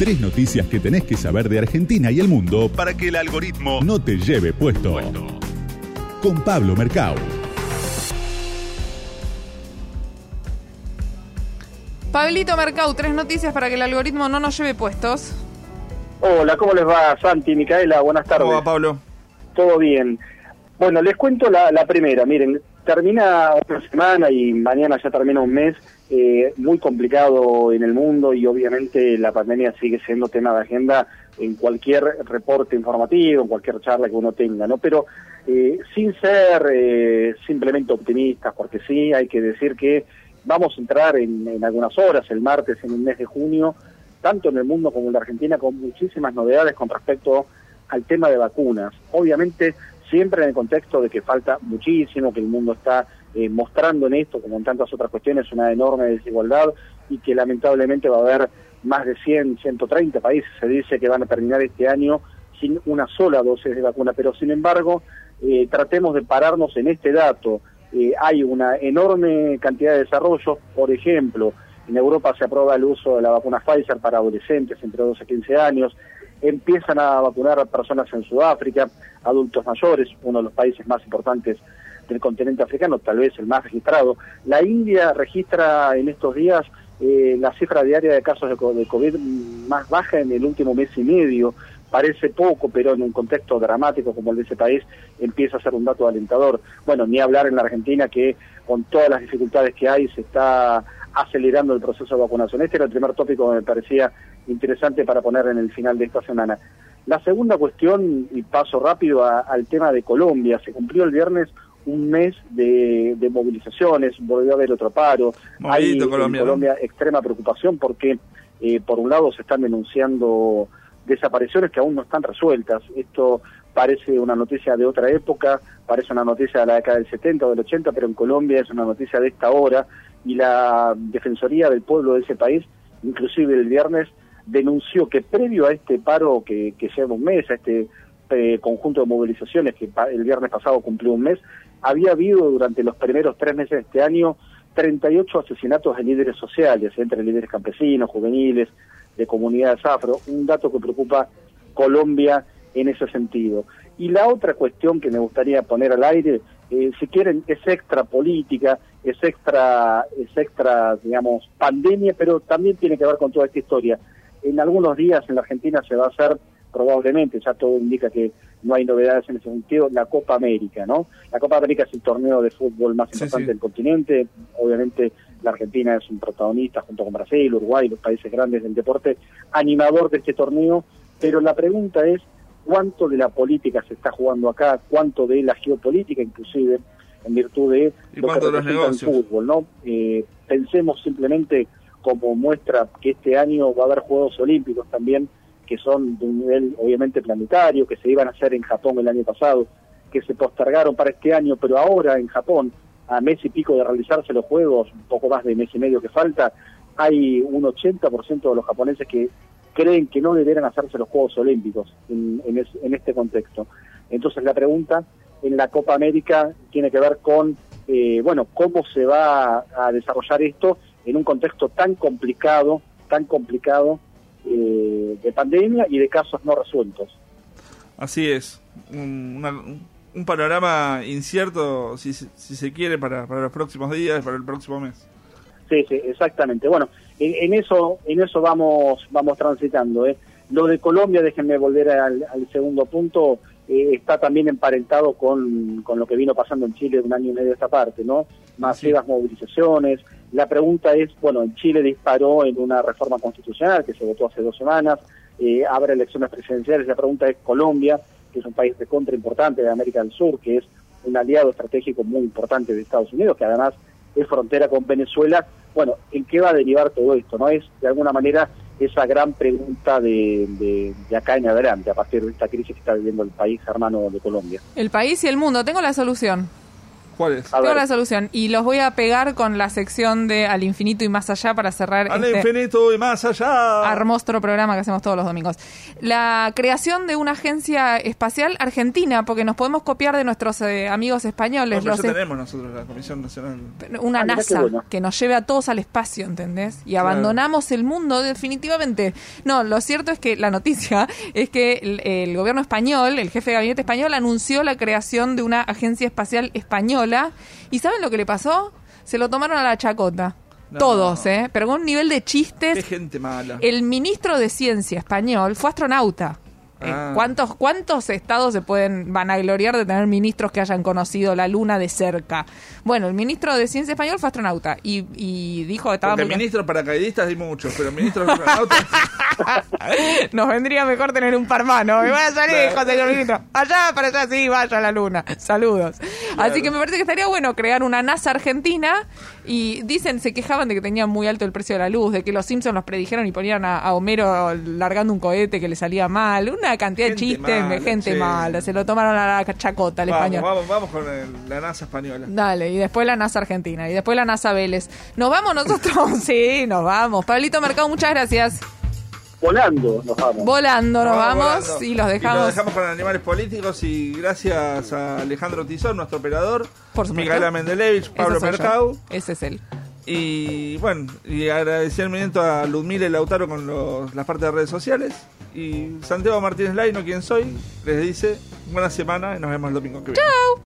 Tres noticias que tenés que saber de Argentina y el mundo para que el algoritmo no te lleve puesto. Con Pablo Mercado. Pablito Mercado, tres noticias para que el algoritmo no nos lleve puestos. Hola, ¿cómo les va Santi, Micaela? Buenas tardes. ¿Cómo va, Pablo? Todo bien. Bueno, les cuento la, la primera. Miren, termina una semana y mañana ya termina un mes eh, muy complicado en el mundo y obviamente la pandemia sigue siendo tema de agenda en cualquier reporte informativo, en cualquier charla que uno tenga, ¿no? Pero eh, sin ser eh, simplemente optimistas, porque sí hay que decir que vamos a entrar en, en algunas horas, el martes, en el mes de junio, tanto en el mundo como en la Argentina, con muchísimas novedades con respecto al tema de vacunas. Obviamente siempre en el contexto de que falta muchísimo, que el mundo está eh, mostrando en esto, como en tantas otras cuestiones, una enorme desigualdad y que lamentablemente va a haber más de 100, 130 países, se dice que van a terminar este año sin una sola dosis de vacuna, pero sin embargo, eh, tratemos de pararnos en este dato. Eh, hay una enorme cantidad de desarrollo, por ejemplo, en Europa se aprueba el uso de la vacuna Pfizer para adolescentes entre 12 y 15 años, empiezan a vacunar a personas en Sudáfrica, adultos mayores, uno de los países más importantes del continente africano, tal vez el más registrado. La India registra en estos días eh, la cifra diaria de casos de COVID más baja en el último mes y medio. Parece poco, pero en un contexto dramático como el de ese país empieza a ser un dato alentador. Bueno, ni hablar en la Argentina que con todas las dificultades que hay se está acelerando el proceso de vacunación. Este era el primer tópico que me parecía interesante para poner en el final de esta semana. La segunda cuestión, y paso rápido al tema de Colombia, se cumplió el viernes un mes de, movilizaciones, volvió a haber otro paro, hay en Colombia extrema preocupación porque eh, por un lado se están denunciando desapariciones que aún no están resueltas, esto parece una noticia de otra época, parece una noticia de la década del 70 o del 80, pero en Colombia es una noticia de esta hora. Y la Defensoría del Pueblo de ese país, inclusive el viernes, denunció que previo a este paro que, que lleva un mes, a este eh, conjunto de movilizaciones que el viernes pasado cumplió un mes, había habido durante los primeros tres meses de este año 38 asesinatos de líderes sociales, entre líderes campesinos, juveniles, de comunidades afro, un dato que preocupa Colombia en ese sentido. Y la otra cuestión que me gustaría poner al aire, eh, si quieren, es extra política, es extra, es extra, digamos, pandemia, pero también tiene que ver con toda esta historia. En algunos días en la Argentina se va a hacer probablemente, ya todo indica que no hay novedades en ese sentido, la Copa América, ¿no? La Copa América es el torneo de fútbol más importante del continente, obviamente la Argentina es un protagonista junto con Brasil, Uruguay, los países grandes del deporte, animador de este torneo, pero la pregunta es cuánto de la política se está jugando acá, cuánto de la geopolítica inclusive, en virtud de lo que representa el fútbol, ¿no? Eh, pensemos simplemente como muestra que este año va a haber Juegos Olímpicos también, que son de un nivel obviamente planetario, que se iban a hacer en Japón el año pasado, que se postergaron para este año, pero ahora en Japón, a mes y pico de realizarse los Juegos, un poco más de mes y medio que falta, hay un 80% de los japoneses que creen que no deberían hacerse los Juegos Olímpicos en, este contexto. Entonces la pregunta en la Copa América tiene que ver con, eh, bueno, cómo se va a desarrollar esto en un contexto tan complicado, tan complicado eh, de pandemia y de casos no resueltos. Así es, un, un panorama incierto, si, si se quiere, para, para los próximos días, para el próximo mes. Sí, sí, exactamente. Bueno, en, eso en eso vamos vamos transitando. ¿eh? Lo de Colombia, déjenme volver al, segundo punto, eh, está también emparentado con, con, lo que vino pasando en Chile un año y medio esta parte, ¿no? Masivas movilizaciones, la pregunta es, bueno, en Chile disparó en una reforma constitucional que se votó hace dos semanas, eh, habrá elecciones presidenciales, la pregunta es Colombia, que es un país de contra importante de América del Sur, que es un aliado estratégico muy importante de Estados Unidos, que además es frontera con Venezuela. Bueno, ¿en qué va a derivar todo esto? ¿No es de alguna manera esa gran pregunta de, de, acá en adelante, a partir de esta crisis que está viviendo el país hermano de Colombia? El país y el mundo. Tengo la solución. ¿Cuál es? Tengo la solución y los voy a pegar con la sección de Al infinito y más allá para cerrar Al este infinito y más allá. hermoso programa que hacemos todos los domingos. La creación de una agencia espacial argentina, porque nos podemos copiar de nuestros eh, amigos españoles. Bueno, los ya es- tenemos nosotros la Comisión Nacional. una Ah, NASA bueno. que nos lleve a todos al espacio, ¿entendés? Y abandonamos el mundo definitivamente. No, lo cierto es que la noticia es que el, el gobierno español, el jefe de gabinete español, anunció la creación de una agencia espacial española. ¿Y saben lo que le pasó? Se lo tomaron a la chacota. No. Todos, ¿eh? Pero con un nivel de Qué chistes. gente mala. El ministro de Ciencia español fue astronauta. Eh, Ah. ¿Cuántos, ¿Cuántos estados se pueden vanagloriar de tener ministros que hayan conocido la luna de cerca? Bueno, el ministro de Ciencia español fue astronauta y, y dijo que estaba Porque muy- ministros paracaidistas hay muchos, pero ministros astronautas. Nos vendría mejor tener un par más, ¿no? Me va a salir, Claro. señor ministro. Allá, para allá, sí, vaya a la luna. Saludos. Así que me parece que estaría bueno crear una NASA argentina y dicen, se quejaban de que tenían muy alto el precio de la luz, de que los Simpsons los predijeron y ponían a, a Homero largando un cohete que le salía mal. Una cantidad Gente de chistes, mala, de gente sí. mala. Se lo tomaron a la chacota, el vamos, español. vamos, vamos con el- la NASA española. Dale, y después la NASA Argentina, y después la NASA Vélez. ¿Nos vamos nosotros? sí, nos vamos. Pablito Mercado, muchas gracias. Volando nos vamos. Volando nos vamos, volando. y los dejamos. los dejamos con animales políticos y gracias a Alejandro Tizón, nuestro operador, Por supuesto. Micaela Mendelevich, Pablo. Mercado. Ese es él. Y bueno, y agradecimiento a Ludmila y Lautaro con los, las partes de redes sociales. Y Santiago Martínez Laino, quien soy, les dice buena semana y nos vemos el domingo que viene.